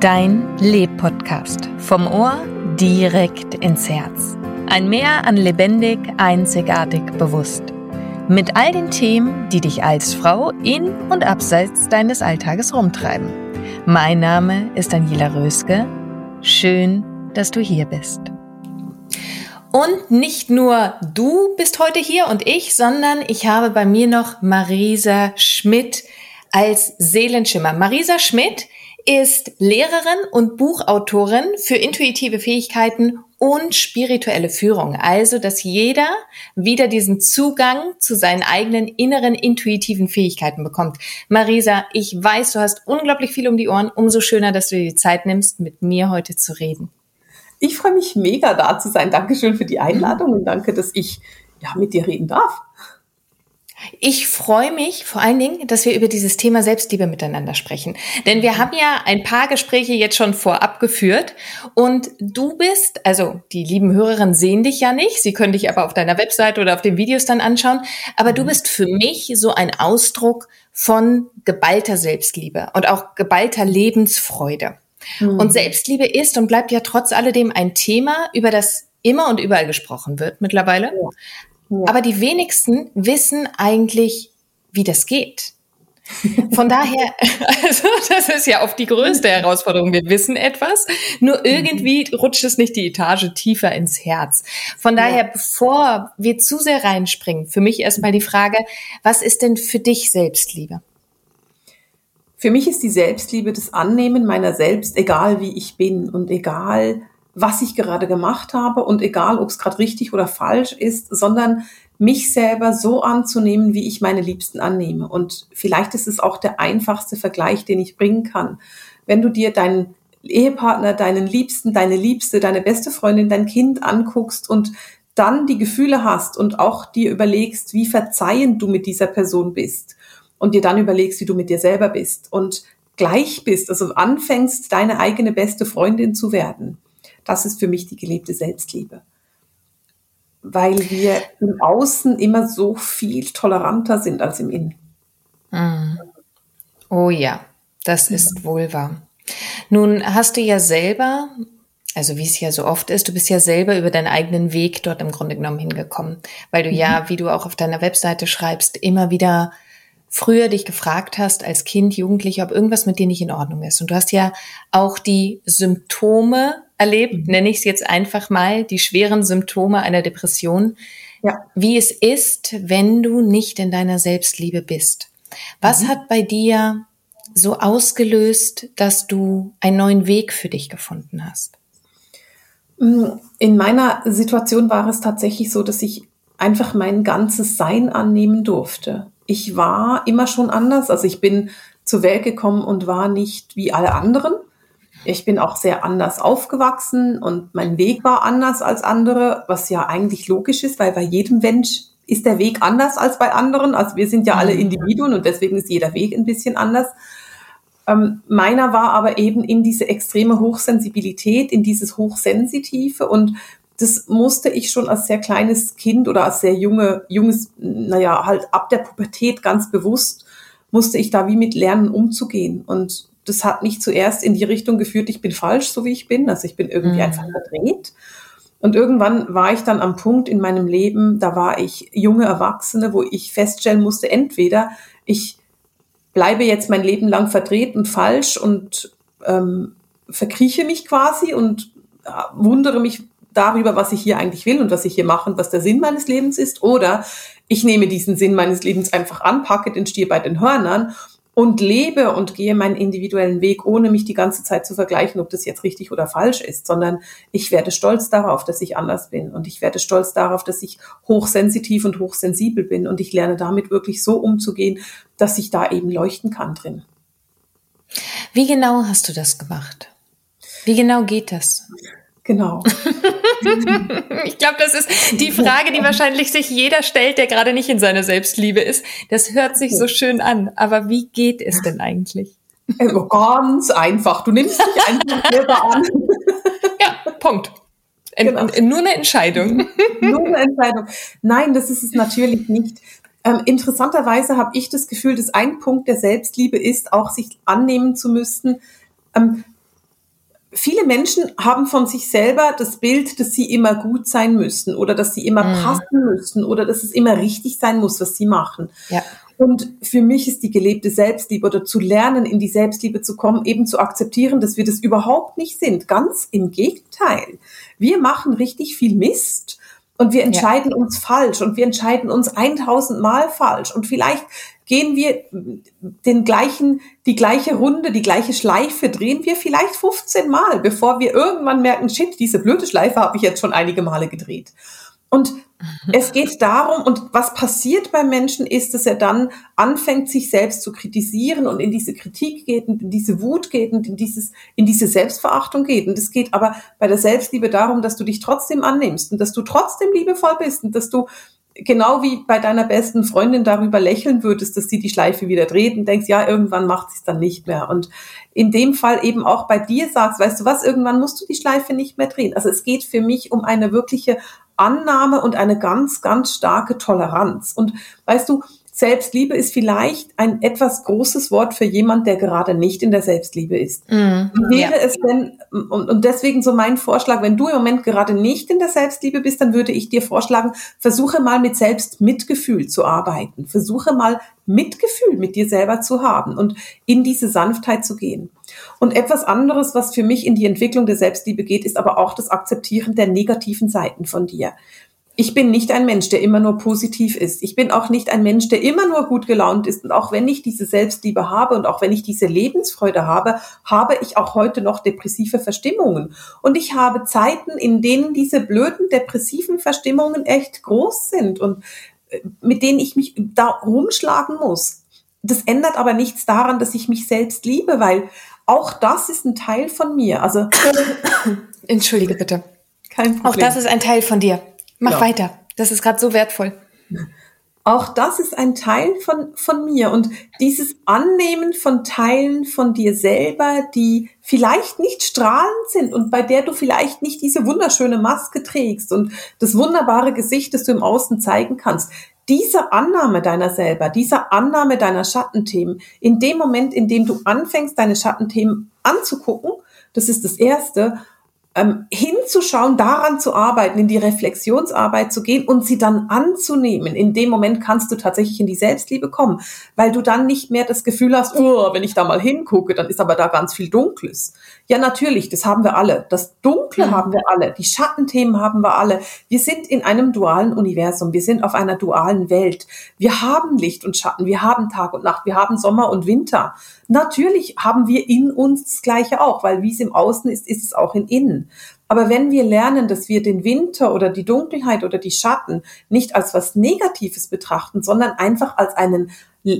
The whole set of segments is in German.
Dein Leb-Podcast. Vom Ohr direkt ins Herz. Ein Meer an lebendig, einzigartig, bewusst. Mit all den Themen, die dich als Frau in und abseits deines Alltages rumtreiben. Mein Name ist Daniela Röske. Schön, dass du hier bist. Und nicht nur du bist heute hier und ich, sondern ich habe bei mir noch Marisa Schmidt als Seelenschimmer. Marisa Schmidt ist Lehrerin und Buchautorin für intuitive Fähigkeiten und spirituelle Führung. Also, dass jeder wieder diesen Zugang zu seinen eigenen inneren intuitiven Fähigkeiten bekommt. Marisa, ich weiß, du hast unglaublich viel um die Ohren. Umso schöner, dass du dir die Zeit nimmst, mit mir heute zu reden. Ich freue mich mega da zu sein. Dankeschön für die Einladung und danke, dass ich ja mit dir reden darf. Ich freue mich vor allen Dingen, dass wir über dieses Thema Selbstliebe miteinander sprechen. Denn wir haben ja ein paar Gespräche jetzt schon vorab geführt und du bist, also die lieben Hörerinnen sehen dich ja nicht, sie können dich aber auf deiner Webseite oder auf den Videos dann anschauen, aber du mhm. bist für mich so ein Ausdruck von geballter Selbstliebe und auch geballter Lebensfreude. Mhm. Und Selbstliebe ist und bleibt ja trotz alledem ein Thema, über das immer und überall gesprochen wird mittlerweile. Ja. Aber die wenigsten wissen eigentlich, wie das geht. Von daher, also das ist ja oft die größte Herausforderung. Wir wissen etwas, nur mhm. irgendwie rutscht es nicht die Etage tiefer ins Herz. Von daher, ja. bevor wir zu sehr reinspringen, für mich erstmal die Frage, was ist denn für dich Selbstliebe? Für mich ist die Selbstliebe das Annehmen meiner selbst, egal wie ich bin und egal was ich gerade gemacht habe und egal, ob es gerade richtig oder falsch ist, sondern mich selber so anzunehmen, wie ich meine Liebsten annehme. Und vielleicht ist es auch der einfachste Vergleich, den ich bringen kann. Wenn du dir deinen Ehepartner, deinen Liebsten, deine Liebste, deine beste Freundin, dein Kind anguckst und dann die Gefühle hast und auch dir überlegst, wie verzeihend du mit dieser Person bist und dir dann überlegst, wie du mit dir selber bist und gleich bist, also anfängst, deine eigene beste Freundin zu werden das ist für mich die gelebte Selbstliebe. Weil wir im Außen immer so viel toleranter sind als im Innen. Mm. Oh ja, das ist wohl wahr. Nun hast du ja selber, also wie es ja so oft ist, du bist ja selber über deinen eigenen Weg dort im Grunde genommen hingekommen, weil du mhm. ja, wie du auch auf deiner Webseite schreibst, immer wieder früher dich gefragt hast als Kind, Jugendlicher, ob irgendwas mit dir nicht in Ordnung ist. Und du hast ja auch die Symptome erlebt, mhm. nenne ich es jetzt einfach mal, die schweren Symptome einer Depression, ja. wie es ist, wenn du nicht in deiner Selbstliebe bist. Was mhm. hat bei dir so ausgelöst, dass du einen neuen Weg für dich gefunden hast? In meiner Situation war es tatsächlich so, dass ich einfach mein ganzes Sein annehmen durfte ich war immer schon anders. Also ich bin zur Welt gekommen und war nicht wie alle anderen. Ich bin auch sehr anders aufgewachsen und mein Weg war anders als andere, was ja eigentlich logisch ist, weil bei jedem Mensch ist der Weg anders als bei anderen. Also wir sind ja alle mhm. Individuen und deswegen ist jeder Weg ein bisschen anders. Ähm, meiner war aber eben in diese extreme Hochsensibilität, in dieses Hochsensitive und das musste ich schon als sehr kleines Kind oder als sehr junge, junges, naja, halt ab der Pubertät ganz bewusst, musste ich da wie mit lernen umzugehen. Und das hat mich zuerst in die Richtung geführt, ich bin falsch, so wie ich bin. Also ich bin irgendwie mhm. einfach verdreht. Und irgendwann war ich dann am Punkt in meinem Leben, da war ich junge Erwachsene, wo ich feststellen musste, entweder ich bleibe jetzt mein Leben lang verdreht und falsch und ähm, verkrieche mich quasi und äh, wundere mich darüber, was ich hier eigentlich will und was ich hier mache und was der Sinn meines Lebens ist. Oder ich nehme diesen Sinn meines Lebens einfach an, packe den Stier bei den Hörnern und lebe und gehe meinen individuellen Weg, ohne mich die ganze Zeit zu vergleichen, ob das jetzt richtig oder falsch ist, sondern ich werde stolz darauf, dass ich anders bin und ich werde stolz darauf, dass ich hochsensitiv und hochsensibel bin und ich lerne damit wirklich so umzugehen, dass ich da eben leuchten kann drin. Wie genau hast du das gemacht? Wie genau geht das? Genau. ich glaube, das ist die Frage, die wahrscheinlich sich jeder stellt, der gerade nicht in seiner Selbstliebe ist. Das hört sich so schön an. Aber wie geht es denn eigentlich? Also ganz einfach. Du nimmst dich einfach selber an. ja, Punkt. Genau. Nur eine Entscheidung. Nur eine Entscheidung. Nein, das ist es natürlich nicht. Ähm, interessanterweise habe ich das Gefühl, dass ein Punkt der Selbstliebe ist, auch sich annehmen zu müssen, ähm, viele Menschen haben von sich selber das Bild, dass sie immer gut sein müssen oder dass sie immer mhm. passen müssen oder dass es immer richtig sein muss, was sie machen. Ja. Und für mich ist die gelebte Selbstliebe oder zu lernen, in die Selbstliebe zu kommen, eben zu akzeptieren, dass wir das überhaupt nicht sind. Ganz im Gegenteil. Wir machen richtig viel Mist und wir entscheiden ja. uns falsch und wir entscheiden uns 1000 Mal falsch und vielleicht gehen wir den gleichen, die gleiche Runde, die gleiche Schleife, drehen wir vielleicht 15 Mal, bevor wir irgendwann merken, shit, diese blöde Schleife habe ich jetzt schon einige Male gedreht. Und mhm. es geht darum, und was passiert beim Menschen ist, dass er dann anfängt, sich selbst zu kritisieren und in diese Kritik geht und in diese Wut geht und in dieses, in diese Selbstverachtung geht. Und es geht aber bei der Selbstliebe darum, dass du dich trotzdem annimmst und dass du trotzdem liebevoll bist und dass du genau wie bei deiner besten Freundin darüber lächeln würdest, dass sie die Schleife wieder dreht und denkst, ja, irgendwann macht sie es dann nicht mehr. Und in dem Fall eben auch bei dir sagst, weißt du was, irgendwann musst du die Schleife nicht mehr drehen. Also es geht für mich um eine wirkliche Annahme und eine ganz, ganz starke Toleranz. Und weißt du, Selbstliebe ist vielleicht ein etwas großes Wort für jemand, der gerade nicht in der Selbstliebe ist. Mm, Wäre ja. es denn, und, und deswegen so mein Vorschlag, wenn du im Moment gerade nicht in der Selbstliebe bist, dann würde ich dir vorschlagen, versuche mal mit Selbstmitgefühl zu arbeiten. Versuche mal Mitgefühl mit dir selber zu haben und in diese Sanftheit zu gehen. Und etwas anderes, was für mich in die Entwicklung der Selbstliebe geht, ist aber auch das Akzeptieren der negativen Seiten von dir. Ich bin nicht ein Mensch, der immer nur positiv ist. Ich bin auch nicht ein Mensch, der immer nur gut gelaunt ist. Und auch wenn ich diese Selbstliebe habe und auch wenn ich diese Lebensfreude habe, habe ich auch heute noch depressive Verstimmungen. Und ich habe Zeiten, in denen diese blöden depressiven Verstimmungen echt groß sind und äh, mit denen ich mich da rumschlagen muss. Das ändert aber nichts daran, dass ich mich selbst liebe, weil auch das ist ein Teil von mir. Also entschuldige bitte. Kein Problem. Auch das ist ein Teil von dir. Mach ja. weiter. Das ist gerade so wertvoll. Auch das ist ein Teil von, von mir. Und dieses Annehmen von Teilen von dir selber, die vielleicht nicht strahlend sind und bei der du vielleicht nicht diese wunderschöne Maske trägst und das wunderbare Gesicht, das du im Außen zeigen kannst. Diese Annahme deiner selber, diese Annahme deiner Schattenthemen, in dem Moment, in dem du anfängst, deine Schattenthemen anzugucken, das ist das Erste, ähm, hinzuschauen, daran zu arbeiten, in die Reflexionsarbeit zu gehen und sie dann anzunehmen. In dem Moment kannst du tatsächlich in die Selbstliebe kommen, weil du dann nicht mehr das Gefühl hast, oh, wenn ich da mal hingucke, dann ist aber da ganz viel Dunkles. Ja, natürlich, das haben wir alle. Das Dunkle mhm. haben wir alle. Die Schattenthemen haben wir alle. Wir sind in einem dualen Universum. Wir sind auf einer dualen Welt. Wir haben Licht und Schatten. Wir haben Tag und Nacht. Wir haben Sommer und Winter. Natürlich haben wir in uns das Gleiche auch, weil wie es im Außen ist, ist es auch in innen. Aber wenn wir lernen, dass wir den Winter oder die Dunkelheit oder die Schatten nicht als was Negatives betrachten, sondern einfach als einen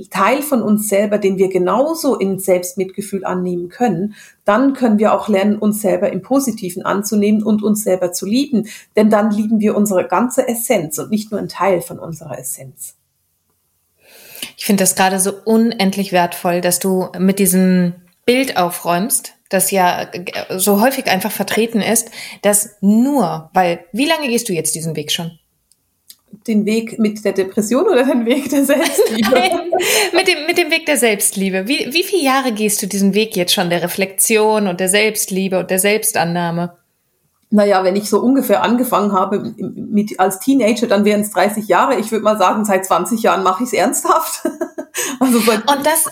Teil von uns selber, den wir genauso in Selbstmitgefühl annehmen können, dann können wir auch lernen, uns selber im Positiven anzunehmen und uns selber zu lieben. Denn dann lieben wir unsere ganze Essenz und nicht nur einen Teil von unserer Essenz. Ich finde das gerade so unendlich wertvoll, dass du mit diesem Bild aufräumst, das ja so häufig einfach vertreten ist, dass nur, weil, wie lange gehst du jetzt diesen Weg schon? Den Weg mit der Depression oder den Weg der Selbstliebe? Nein, mit, dem, mit dem Weg der Selbstliebe. Wie, wie viele Jahre gehst du diesen Weg jetzt schon der Reflexion und der Selbstliebe und der Selbstannahme? Naja, wenn ich so ungefähr angefangen habe mit, als Teenager, dann wären es 30 Jahre. Ich würde mal sagen, seit 20 Jahren mache ich es ernsthaft. also und das,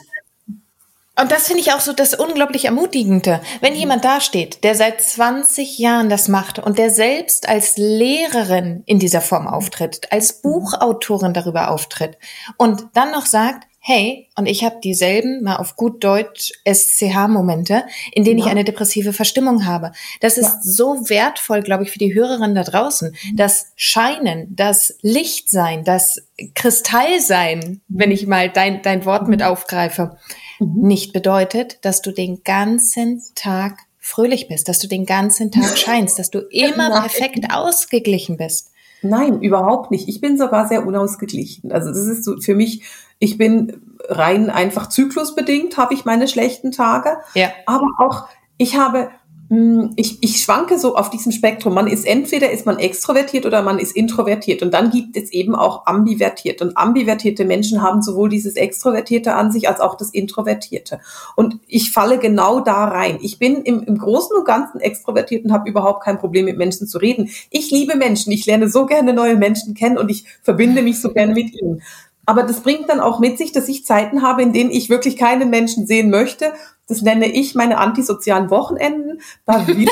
und das finde ich auch so das unglaublich Ermutigende. Wenn mhm. jemand dasteht, der seit 20 Jahren das macht und der selbst als Lehrerin in dieser Form auftritt, als mhm. Buchautorin darüber auftritt und dann noch sagt, hey, und ich habe dieselben, mal auf gut Deutsch, SCH-Momente, in denen ja. ich eine depressive Verstimmung habe. Das ist ja. so wertvoll, glaube ich, für die Hörerinnen da draußen. Mhm. Das Scheinen, das Lichtsein, das Kristallsein, wenn ich mal dein, dein Wort mit aufgreife, mhm. nicht bedeutet, dass du den ganzen Tag fröhlich bist, dass du den ganzen Tag scheinst, dass du immer perfekt ausgeglichen bist. Nein, überhaupt nicht. Ich bin sogar sehr unausgeglichen. Also das ist so für mich ich bin rein einfach zyklusbedingt, habe ich meine schlechten Tage. Ja. Aber auch, ich habe, ich, ich schwanke so auf diesem Spektrum. Man ist entweder ist man extrovertiert oder man ist introvertiert. Und dann gibt es eben auch ambivertiert. Und ambivertierte Menschen haben sowohl dieses Extrovertierte an sich als auch das Introvertierte. Und ich falle genau da rein. Ich bin im, im Großen und Ganzen extrovertiert und habe überhaupt kein Problem mit Menschen zu reden. Ich liebe Menschen. Ich lerne so gerne neue Menschen kennen und ich verbinde mich so gerne mit ihnen. Aber das bringt dann auch mit sich, dass ich Zeiten habe, in denen ich wirklich keinen Menschen sehen möchte. Das nenne ich meine antisozialen Wochenenden. Da will ich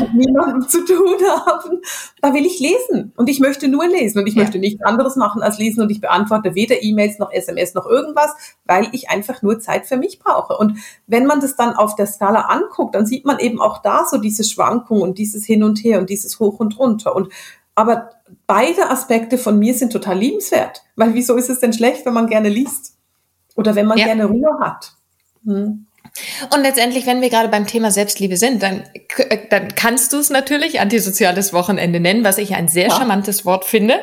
mit niemandem zu tun haben. Da will ich lesen. Und ich möchte nur lesen. Und ich ja. möchte nichts anderes machen als lesen. Und ich beantworte weder E-Mails noch SMS noch irgendwas, weil ich einfach nur Zeit für mich brauche. Und wenn man das dann auf der Skala anguckt, dann sieht man eben auch da so diese Schwankungen und dieses Hin und Her und dieses Hoch und Runter. Und aber beide Aspekte von mir sind total liebenswert. Weil wieso ist es denn schlecht, wenn man gerne liest? Oder wenn man ja. gerne Ruhe hat? Hm. Und letztendlich, wenn wir gerade beim Thema Selbstliebe sind, dann, äh, dann kannst du es natürlich antisoziales Wochenende nennen, was ich ein sehr ja. charmantes Wort finde.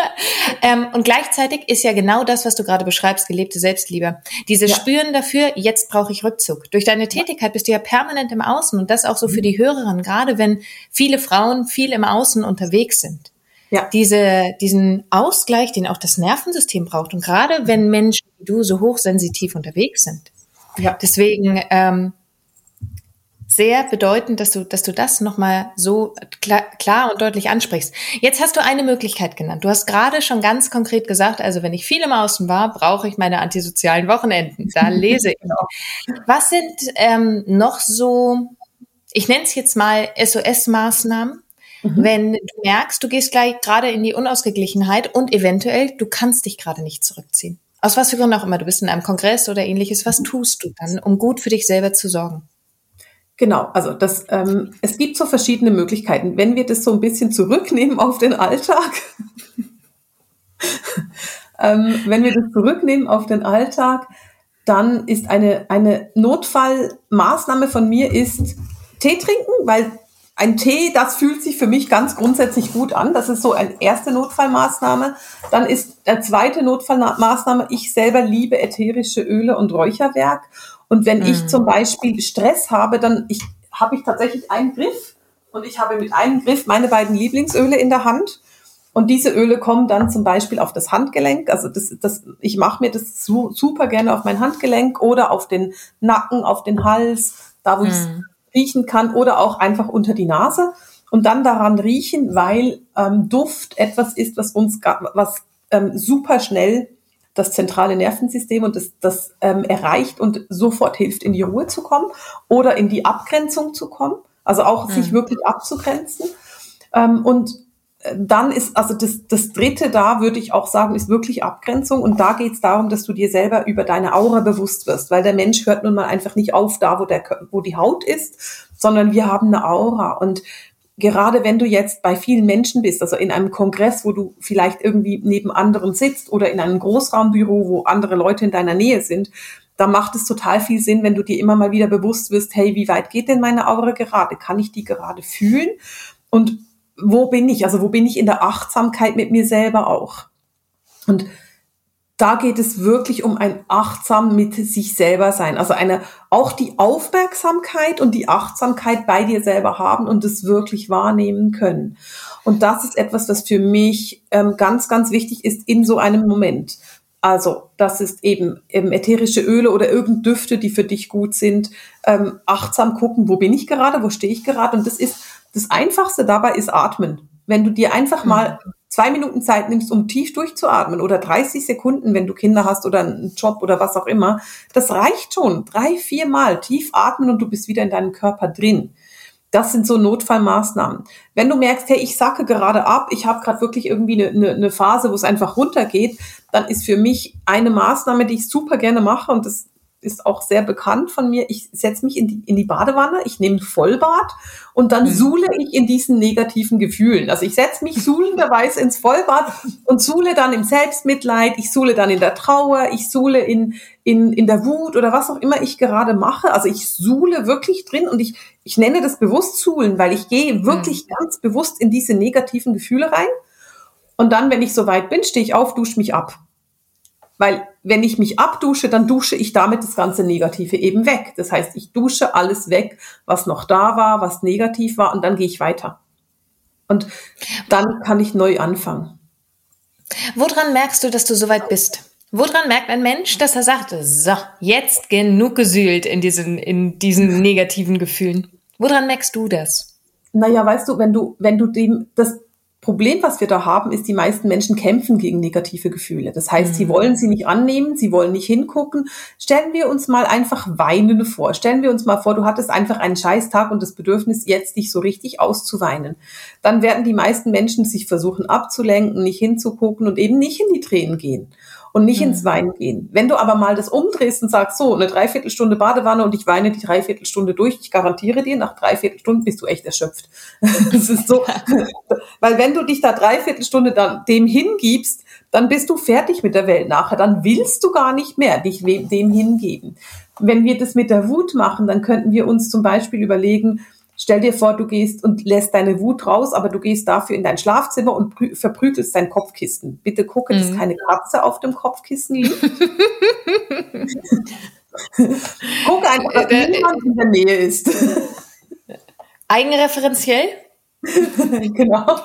ähm, und gleichzeitig ist ja genau das, was du gerade beschreibst, gelebte Selbstliebe. Diese ja. Spüren dafür, jetzt brauche ich Rückzug. Durch deine Tätigkeit bist du ja permanent im Außen und das auch so für mhm. die Hörerinnen, gerade wenn viele Frauen viel im Außen unterwegs sind ja. diese, diesen Ausgleich, den auch das Nervensystem braucht. Und gerade wenn Menschen wie du so hochsensitiv unterwegs sind. Ja. Deswegen ähm, sehr bedeutend, dass du, dass du das nochmal so klar, klar und deutlich ansprichst. Jetzt hast du eine Möglichkeit genannt. Du hast gerade schon ganz konkret gesagt, also wenn ich viel im Außen war, brauche ich meine antisozialen Wochenenden. Da lese ich. Genau. Was sind ähm, noch so, ich nenne es jetzt mal SOS-Maßnahmen, Mhm. Wenn du merkst, du gehst gleich gerade in die Unausgeglichenheit und eventuell du kannst dich gerade nicht zurückziehen. Aus was für Gründen auch immer, du bist in einem Kongress oder ähnliches, was tust du dann, um gut für dich selber zu sorgen? Genau, also das, ähm, es gibt so verschiedene Möglichkeiten. Wenn wir das so ein bisschen zurücknehmen auf den Alltag, ähm, wenn wir das zurücknehmen auf den Alltag, dann ist eine, eine Notfallmaßnahme von mir ist Tee trinken, weil ein Tee, das fühlt sich für mich ganz grundsätzlich gut an. Das ist so eine erste Notfallmaßnahme. Dann ist der zweite Notfallmaßnahme, ich selber liebe ätherische Öle und Räucherwerk. Und wenn mhm. ich zum Beispiel Stress habe, dann ich, habe ich tatsächlich einen Griff und ich habe mit einem Griff meine beiden Lieblingsöle in der Hand. Und diese Öle kommen dann zum Beispiel auf das Handgelenk. Also das, das, ich mache mir das su super gerne auf mein Handgelenk oder auf den Nacken, auf den Hals, da wo mhm. ich riechen kann oder auch einfach unter die Nase und dann daran riechen, weil ähm, Duft etwas ist, was uns was ähm, super schnell das zentrale Nervensystem und das, das ähm, erreicht und sofort hilft, in die Ruhe zu kommen oder in die Abgrenzung zu kommen, also auch mhm. sich wirklich abzugrenzen. Ähm, und dann ist, also das, das dritte da, würde ich auch sagen, ist wirklich Abgrenzung. Und da geht es darum, dass du dir selber über deine Aura bewusst wirst, weil der Mensch hört nun mal einfach nicht auf da, wo, der, wo die Haut ist, sondern wir haben eine Aura. Und gerade wenn du jetzt bei vielen Menschen bist, also in einem Kongress, wo du vielleicht irgendwie neben anderen sitzt oder in einem Großraumbüro, wo andere Leute in deiner Nähe sind, da macht es total viel Sinn, wenn du dir immer mal wieder bewusst wirst, hey, wie weit geht denn meine Aura gerade? Kann ich die gerade fühlen? Und wo bin ich? Also wo bin ich in der Achtsamkeit mit mir selber auch? Und da geht es wirklich um ein achtsam mit sich selber sein. Also eine, auch die Aufmerksamkeit und die Achtsamkeit bei dir selber haben und es wirklich wahrnehmen können. Und das ist etwas, was für mich ähm, ganz, ganz wichtig ist in so einem Moment. Also, das ist eben, eben ätherische Öle oder irgendeine Düfte, die für dich gut sind. Ähm, achtsam gucken, wo bin ich gerade, wo stehe ich gerade. Und das ist, das Einfachste dabei ist Atmen. Wenn du dir einfach mal mhm zwei Minuten Zeit nimmst, um tief durchzuatmen oder 30 Sekunden, wenn du Kinder hast oder einen Job oder was auch immer, das reicht schon. Drei, vier Mal tief atmen und du bist wieder in deinem Körper drin. Das sind so Notfallmaßnahmen. Wenn du merkst, hey, ich sacke gerade ab, ich habe gerade wirklich irgendwie eine, eine, eine Phase, wo es einfach runtergeht, dann ist für mich eine Maßnahme, die ich super gerne mache und das ist auch sehr bekannt von mir. Ich setze mich in die, in die Badewanne, ich nehme Vollbad und dann mhm. suhle ich in diesen negativen Gefühlen. Also ich setze mich suhlenderweise ins Vollbad und suhle dann im Selbstmitleid, ich suhle dann in der Trauer, ich suhle in, in, in der Wut oder was auch immer ich gerade mache. Also ich suhle wirklich drin und ich, ich nenne das bewusst suhlen, weil ich gehe wirklich mhm. ganz bewusst in diese negativen Gefühle rein. Und dann, wenn ich soweit bin, stehe ich auf, dusche mich ab. Weil wenn ich mich abdusche, dann dusche ich damit das ganze Negative eben weg. Das heißt, ich dusche alles weg, was noch da war, was negativ war, und dann gehe ich weiter. Und dann kann ich neu anfangen. Woran merkst du, dass du soweit bist? Woran merkt ein Mensch, dass er sagt, so, jetzt genug gesühlt in diesen, in diesen negativen Gefühlen? Woran merkst du das? Naja, weißt du, wenn du, wenn du dem, das, Problem, was wir da haben, ist, die meisten Menschen kämpfen gegen negative Gefühle. Das heißt, mhm. sie wollen sie nicht annehmen, sie wollen nicht hingucken. Stellen wir uns mal einfach Weinende vor. Stellen wir uns mal vor, du hattest einfach einen Scheißtag und das Bedürfnis, jetzt dich so richtig auszuweinen. Dann werden die meisten Menschen sich versuchen abzulenken, nicht hinzugucken und eben nicht in die Tränen gehen und nicht mhm. ins Weinen gehen. Wenn du aber mal das umdrehst und sagst, so, eine Dreiviertelstunde Badewanne und ich weine die Dreiviertelstunde durch, ich garantiere dir, nach Dreiviertelstunden bist du echt erschöpft. das ist so, weil wenn du dich da Dreiviertelstunde dann dem hingibst, dann bist du fertig mit der Welt nachher, dann willst du gar nicht mehr dich dem hingeben. Wenn wir das mit der Wut machen, dann könnten wir uns zum Beispiel überlegen, Stell dir vor, du gehst und lässt deine Wut raus, aber du gehst dafür in dein Schlafzimmer und verprügelst dein Kopfkissen. Bitte gucke, dass mhm. keine Katze auf dem Kopfkissen liegt. Guck einfach, dass äh, niemand in der Nähe ist. Eigenreferenziell? genau.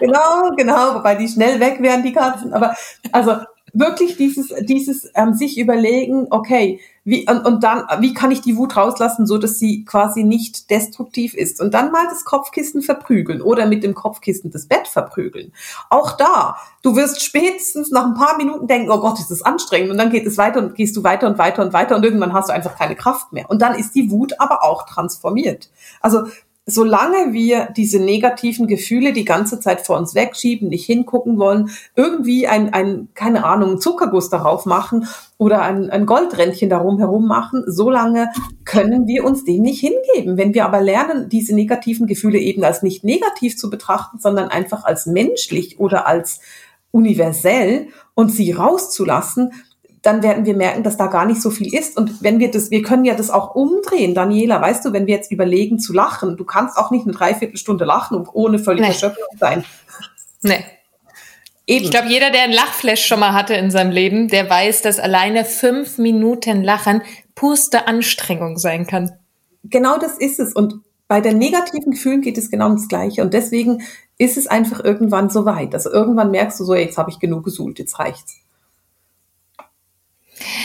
genau, genau, wobei die schnell weg wären, die Katzen. Aber also wirklich dieses, dieses ähm, sich überlegen, okay, wie, und, und dann, wie kann ich die Wut rauslassen, so dass sie quasi nicht destruktiv ist? Und dann mal das Kopfkissen verprügeln oder mit dem Kopfkissen das Bett verprügeln. Auch da, du wirst spätestens nach ein paar Minuten denken, oh Gott, ist das anstrengend. Und dann geht es weiter und gehst du weiter und weiter und weiter und irgendwann hast du einfach keine Kraft mehr. Und dann ist die Wut aber auch transformiert. Also solange wir diese negativen Gefühle die ganze Zeit vor uns wegschieben, nicht hingucken wollen, irgendwie ein, ein keine Ahnung, Zuckerguss darauf machen oder ein, ein Goldrändchen darum herum machen, solange können wir uns dem nicht hingeben. Wenn wir aber lernen, diese negativen Gefühle eben als nicht negativ zu betrachten, sondern einfach als menschlich oder als universell und sie rauszulassen, dann werden wir merken, dass da gar nicht so viel ist. Und wenn wir das, wir können ja das auch umdrehen, Daniela, weißt du, wenn wir jetzt überlegen zu lachen, du kannst auch nicht eine Dreiviertelstunde lachen ohne völlig nee. erschöpft sein. Nee. Eben. Ich glaube, jeder, der ein Lachflash schon mal hatte in seinem Leben, der weiß, dass alleine fünf Minuten Lachen purste Anstrengung sein kann. Genau das ist es. Und bei den negativen Gefühlen geht es genau um das Gleiche. Und deswegen ist es einfach irgendwann so weit. Also irgendwann merkst du so, jetzt habe ich genug gesuhlt, jetzt reicht's.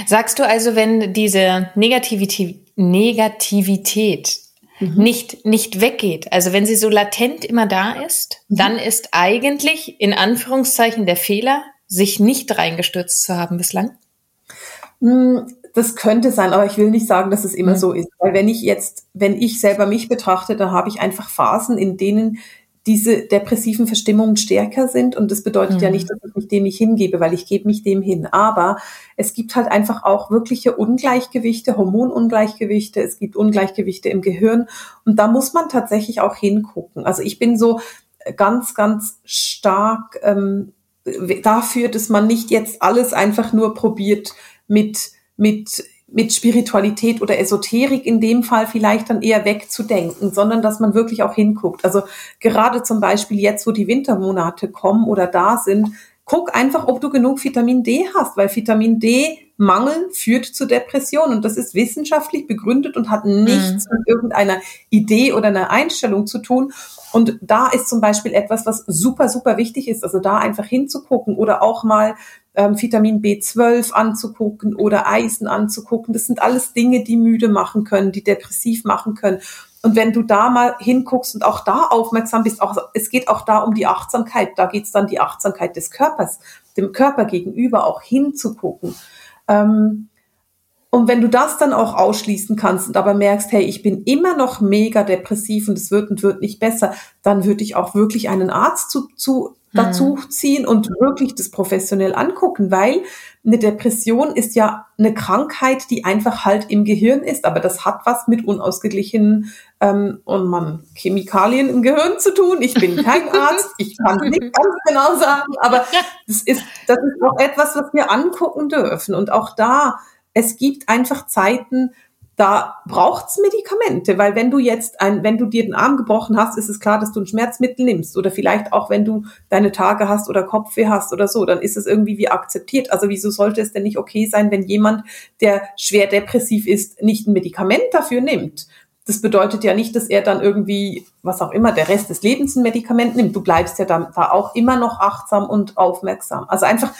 Sagst du also, wenn diese Negativität, Negativität mhm. nicht, nicht weggeht, also wenn sie so latent immer da ist, mhm. dann ist eigentlich in Anführungszeichen der Fehler, sich nicht reingestürzt zu haben bislang? Hm, das könnte sein, aber ich will nicht sagen, dass es immer mhm. so ist. Weil wenn ich jetzt, wenn ich selber mich betrachte, dann habe ich einfach Phasen, in denen diese depressiven Verstimmungen stärker sind. Und das bedeutet mhm. ja nicht, dass ich mich dem nicht hingebe, weil ich gebe mich dem hin. Aber es gibt halt einfach auch wirkliche Ungleichgewichte, Hormonungleichgewichte. Es gibt Ungleichgewichte im Gehirn. Und da muss man tatsächlich auch hingucken. Also ich bin so ganz, ganz stark ähm, dafür, dass man nicht jetzt alles einfach nur probiert mit mit mit Spiritualität oder Esoterik in dem Fall vielleicht dann eher wegzudenken, sondern dass man wirklich auch hinguckt. Also gerade zum Beispiel jetzt, wo die Wintermonate kommen oder da sind, guck einfach, ob du genug Vitamin D hast, weil Vitamin D Mangel führt zu Depression und das ist wissenschaftlich begründet und hat nichts mhm. mit irgendeiner Idee oder einer Einstellung zu tun. Und da ist zum Beispiel etwas, was super, super wichtig ist, also da einfach hinzugucken oder auch mal ähm, Vitamin B12 anzugucken oder Eisen anzugucken. Das sind alles Dinge, die müde machen können, die depressiv machen können. Und wenn du da mal hinguckst und auch da aufmerksam bist, auch, es geht auch da um die Achtsamkeit, da geht es dann die Achtsamkeit des Körpers, dem Körper gegenüber auch hinzugucken. Ähm, und wenn du das dann auch ausschließen kannst und aber merkst, hey, ich bin immer noch mega depressiv und es wird und wird nicht besser, dann würde ich auch wirklich einen Arzt zu, zu dazu hm. ziehen und wirklich das professionell angucken, weil eine Depression ist ja eine Krankheit, die einfach halt im Gehirn ist, aber das hat was mit unausgeglichenen ähm, und man Chemikalien im Gehirn zu tun. Ich bin kein Arzt, ich kann nicht ganz genau sagen, aber das ist das ist auch etwas, was wir angucken dürfen und auch da es gibt einfach Zeiten, da braucht's Medikamente, weil wenn du jetzt ein, wenn du dir den Arm gebrochen hast, ist es klar, dass du ein Schmerzmittel nimmst oder vielleicht auch wenn du deine Tage hast oder Kopfweh hast oder so, dann ist es irgendwie wie akzeptiert. Also wieso sollte es denn nicht okay sein, wenn jemand, der schwer depressiv ist, nicht ein Medikament dafür nimmt? Das bedeutet ja nicht, dass er dann irgendwie, was auch immer, der Rest des Lebens ein Medikament nimmt. Du bleibst ja dann da auch immer noch achtsam und aufmerksam. Also einfach,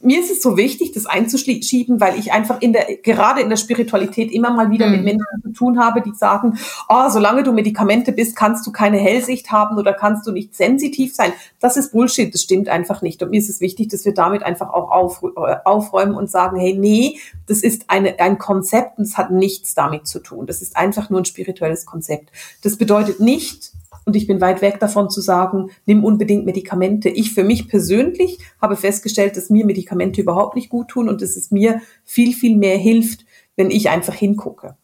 mir ist es so wichtig, das einzuschieben, weil ich einfach in der, gerade in der Spiritualität immer mal wieder mhm. mit Menschen zu tun habe, die sagen, oh, solange du Medikamente bist, kannst du keine Hellsicht haben oder kannst du nicht sensitiv sein. Das ist Bullshit, das stimmt einfach nicht. Und mir ist es wichtig, dass wir damit einfach auch auf, äh, aufräumen und sagen, hey, nee, das ist eine, ein Konzept und es hat nichts damit zu tun. Das ist einfach nur ein spirituelles Konzept. Das bedeutet nicht, und ich bin weit weg davon zu sagen, nimm unbedingt Medikamente. Ich für mich persönlich habe festgestellt, dass mir Medikamente überhaupt nicht gut tun und dass es mir viel, viel mehr hilft, wenn ich einfach hingucke.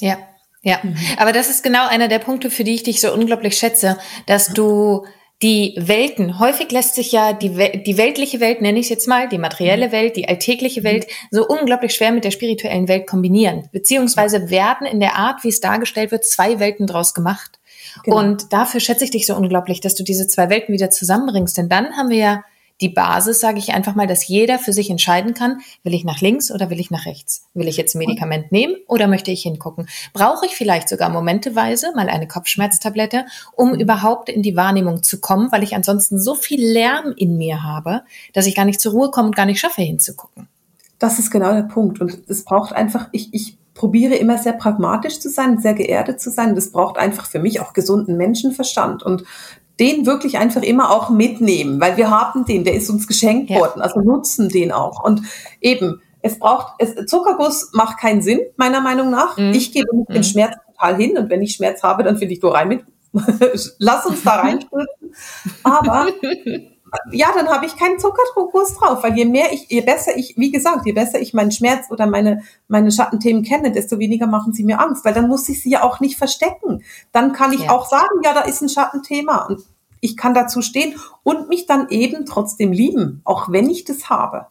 Ja, ja. Aber das ist genau einer der Punkte, für die ich dich so unglaublich schätze, dass du die Welten, häufig lässt sich ja die, die weltliche Welt, nenne ich es jetzt mal, die materielle mhm. Welt, die alltägliche mhm. Welt, so unglaublich schwer mit der spirituellen Welt kombinieren. Beziehungsweise werden in der Art, wie es dargestellt wird, zwei Welten draus gemacht. Genau. Und dafür schätze ich dich so unglaublich, dass du diese zwei Welten wieder zusammenbringst. Denn dann haben wir ja die Basis, sage ich einfach mal, dass jeder für sich entscheiden kann, will ich nach links oder will ich nach rechts? Will ich jetzt ein Medikament nehmen oder möchte ich hingucken? Brauche ich vielleicht sogar momenteweise mal eine Kopfschmerztablette, um mhm. überhaupt in die Wahrnehmung zu kommen, weil ich ansonsten so viel Lärm in mir habe, dass ich gar nicht zur Ruhe komme und gar nicht schaffe hinzugucken. Das ist genau der Punkt. Und es braucht einfach, ich, ich probiere immer sehr pragmatisch zu sein, sehr geerdet zu sein. Das braucht einfach für mich auch gesunden Menschenverstand und den wirklich einfach immer auch mitnehmen, weil wir haben den, der ist uns geschenkt ja. worden, also nutzen den auch. Und eben, es braucht, es, Zuckerguss macht keinen Sinn, meiner Meinung nach. Mhm. Ich gebe mit mhm. den Schmerz total hin und wenn ich Schmerz habe, dann finde ich, du rein mit, lass uns da reinspritzen. Aber ja, dann habe ich keinen Zuckerdruckkurs drauf, weil je mehr ich, je besser ich, wie gesagt, je besser ich meinen Schmerz oder meine, meine Schattenthemen kenne, desto weniger machen sie mir Angst, weil dann muss ich sie ja auch nicht verstecken. Dann kann ich ja. auch sagen, ja, da ist ein Schattenthema und ich kann dazu stehen und mich dann eben trotzdem lieben, auch wenn ich das habe.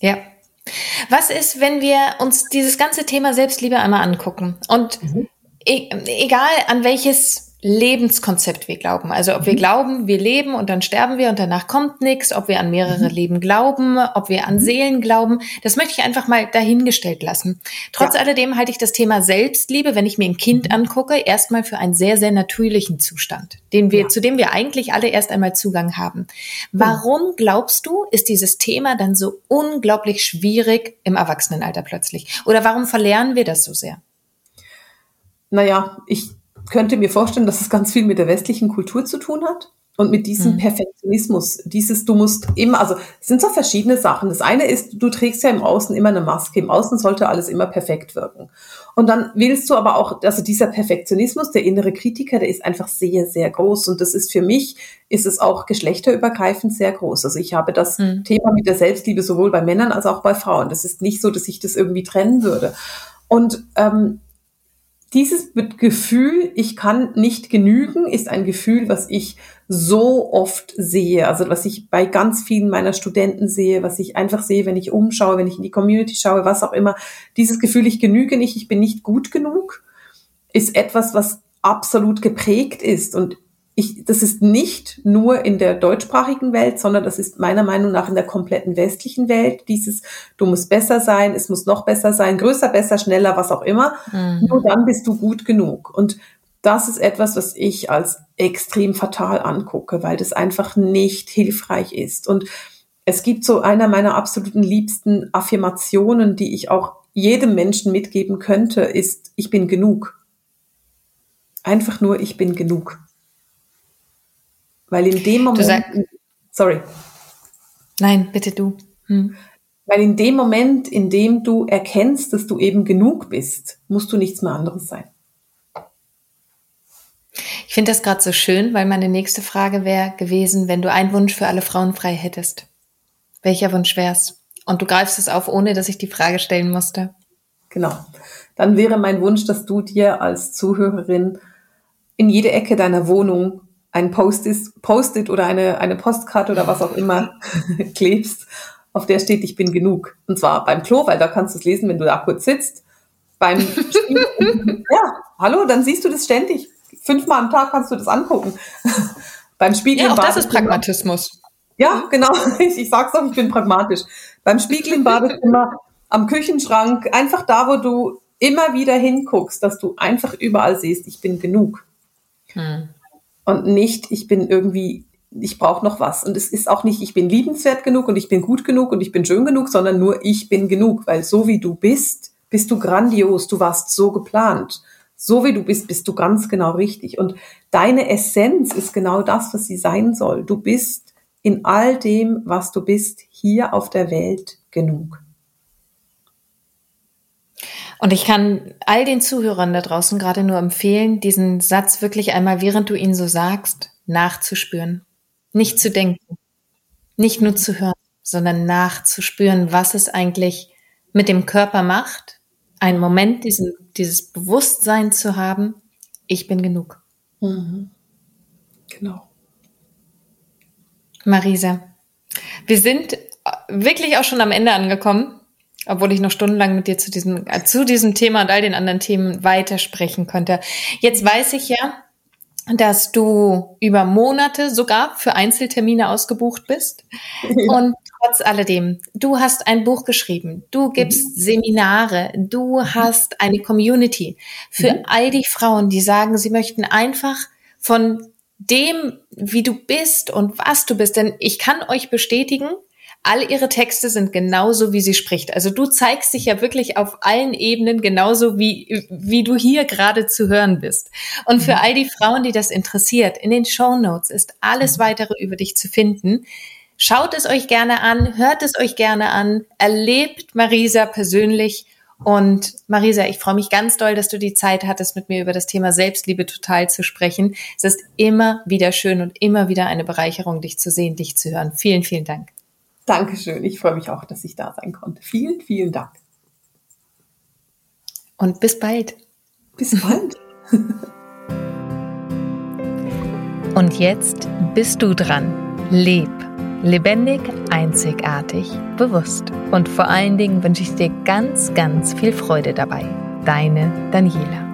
Ja. Was ist, wenn wir uns dieses ganze Thema Selbstliebe einmal angucken und mhm. e egal an welches Lebenskonzept wir glauben. Also ob wir mhm. glauben, wir leben und dann sterben wir und danach kommt nichts, ob wir an mehrere mhm. Leben glauben, ob wir an mhm. Seelen glauben, das möchte ich einfach mal dahingestellt lassen. Trotz ja. alledem halte ich das Thema Selbstliebe, wenn ich mir ein Kind angucke, erstmal für einen sehr, sehr natürlichen Zustand, den wir, ja. zu dem wir eigentlich alle erst einmal Zugang haben. Warum glaubst du, ist dieses Thema dann so unglaublich schwierig im Erwachsenenalter plötzlich? Oder warum verlernen wir das so sehr? Naja, ich könnte mir vorstellen, dass es ganz viel mit der westlichen Kultur zu tun hat und mit diesem mhm. Perfektionismus. Dieses, du musst immer, also es sind so verschiedene Sachen. Das eine ist, du trägst ja im Außen immer eine Maske. Im Außen sollte alles immer perfekt wirken. Und dann willst du aber auch, also dieser Perfektionismus, der innere Kritiker, der ist einfach sehr, sehr groß. Und das ist für mich, ist es auch geschlechterübergreifend sehr groß. Also ich habe das mhm. Thema mit der Selbstliebe sowohl bei Männern als auch bei Frauen. Das ist nicht so, dass ich das irgendwie trennen würde. Und ähm, dieses Gefühl, ich kann nicht genügen, ist ein Gefühl, was ich so oft sehe. Also was ich bei ganz vielen meiner Studenten sehe, was ich einfach sehe, wenn ich umschaue, wenn ich in die Community schaue, was auch immer. Dieses Gefühl, ich genüge nicht, ich bin nicht gut genug, ist etwas, was absolut geprägt ist. Und ich, das ist nicht nur in der deutschsprachigen Welt, sondern das ist meiner Meinung nach in der kompletten westlichen Welt. Dieses, du musst besser sein, es muss noch besser sein, größer, besser, schneller, was auch immer. Mhm. Nur dann bist du gut genug. Und das ist etwas, was ich als extrem fatal angucke, weil das einfach nicht hilfreich ist. Und es gibt so einer meiner absoluten liebsten Affirmationen, die ich auch jedem Menschen mitgeben könnte, ist, ich bin genug. Einfach nur, ich bin genug. Weil in dem Moment, sorry. Nein, bitte du. Hm. Weil in dem Moment, in dem du erkennst, dass du eben genug bist, musst du nichts mehr anderes sein. Ich finde das gerade so schön, weil meine nächste Frage wäre gewesen, wenn du einen Wunsch für alle Frauen frei hättest. Welcher Wunsch wär's? Und du greifst es auf, ohne dass ich die Frage stellen musste. Genau. Dann wäre mein Wunsch, dass du dir als Zuhörerin in jede Ecke deiner Wohnung ein Post-it Post oder eine, eine Postkarte oder was auch immer klebst, auf der steht, ich bin genug. Und zwar beim Klo, weil da kannst du es lesen, wenn du da kurz sitzt. Beim ja, hallo, dann siehst du das ständig. Fünfmal am Tag kannst du das angucken. beim Spiegel ja, auch das ist Pragmatismus. Ja, genau. Ich, ich sag's doch, ich bin pragmatisch. Beim Spiegel im Badezimmer, am Küchenschrank, einfach da, wo du immer wieder hinguckst, dass du einfach überall siehst, ich bin genug. Hm. Und nicht, ich bin irgendwie, ich brauche noch was. Und es ist auch nicht, ich bin liebenswert genug und ich bin gut genug und ich bin schön genug, sondern nur ich bin genug, weil so wie du bist, bist du grandios, du warst so geplant. So wie du bist, bist du ganz genau richtig. Und deine Essenz ist genau das, was sie sein soll. Du bist in all dem, was du bist, hier auf der Welt genug. Und ich kann all den Zuhörern da draußen gerade nur empfehlen, diesen Satz wirklich einmal, während du ihn so sagst, nachzuspüren. Nicht zu denken, nicht nur zu hören, sondern nachzuspüren, was es eigentlich mit dem Körper macht, einen Moment diesen, dieses Bewusstsein zu haben, ich bin genug. Mhm. Genau. Marisa, wir sind wirklich auch schon am Ende angekommen, obwohl ich noch stundenlang mit dir zu diesem, äh, zu diesem Thema und all den anderen Themen weitersprechen könnte. Jetzt weiß ich ja, dass du über Monate sogar für Einzeltermine ausgebucht bist. Und trotz alledem, du hast ein Buch geschrieben, du gibst mhm. Seminare, du hast eine Community für mhm. all die Frauen, die sagen, sie möchten einfach von dem, wie du bist und was du bist. Denn ich kann euch bestätigen, all ihre Texte sind genauso, wie sie spricht. Also du zeigst dich ja wirklich auf allen Ebenen genauso, wie, wie du hier gerade zu hören bist. Und für mhm. all die Frauen, die das interessiert, in den Show Notes ist alles mhm. weitere über dich zu finden. Schaut es euch gerne an, hört es euch gerne an, erlebt Marisa persönlich und Marisa, ich freue mich ganz doll, dass du die Zeit hattest, mit mir über das Thema Selbstliebe total zu sprechen. Es ist immer wieder schön und immer wieder eine Bereicherung, dich zu sehen, dich zu hören. Vielen, vielen Dank. Dankeschön. Ich freue mich auch, dass ich da sein konnte. Vielen, vielen Dank. Und bis bald. Bis bald. und jetzt bist du dran. Leb Lebendig, einzigartig, bewusst. Und vor allen Dingen wünsche ich dir ganz, ganz viel Freude dabei. Deine Daniela.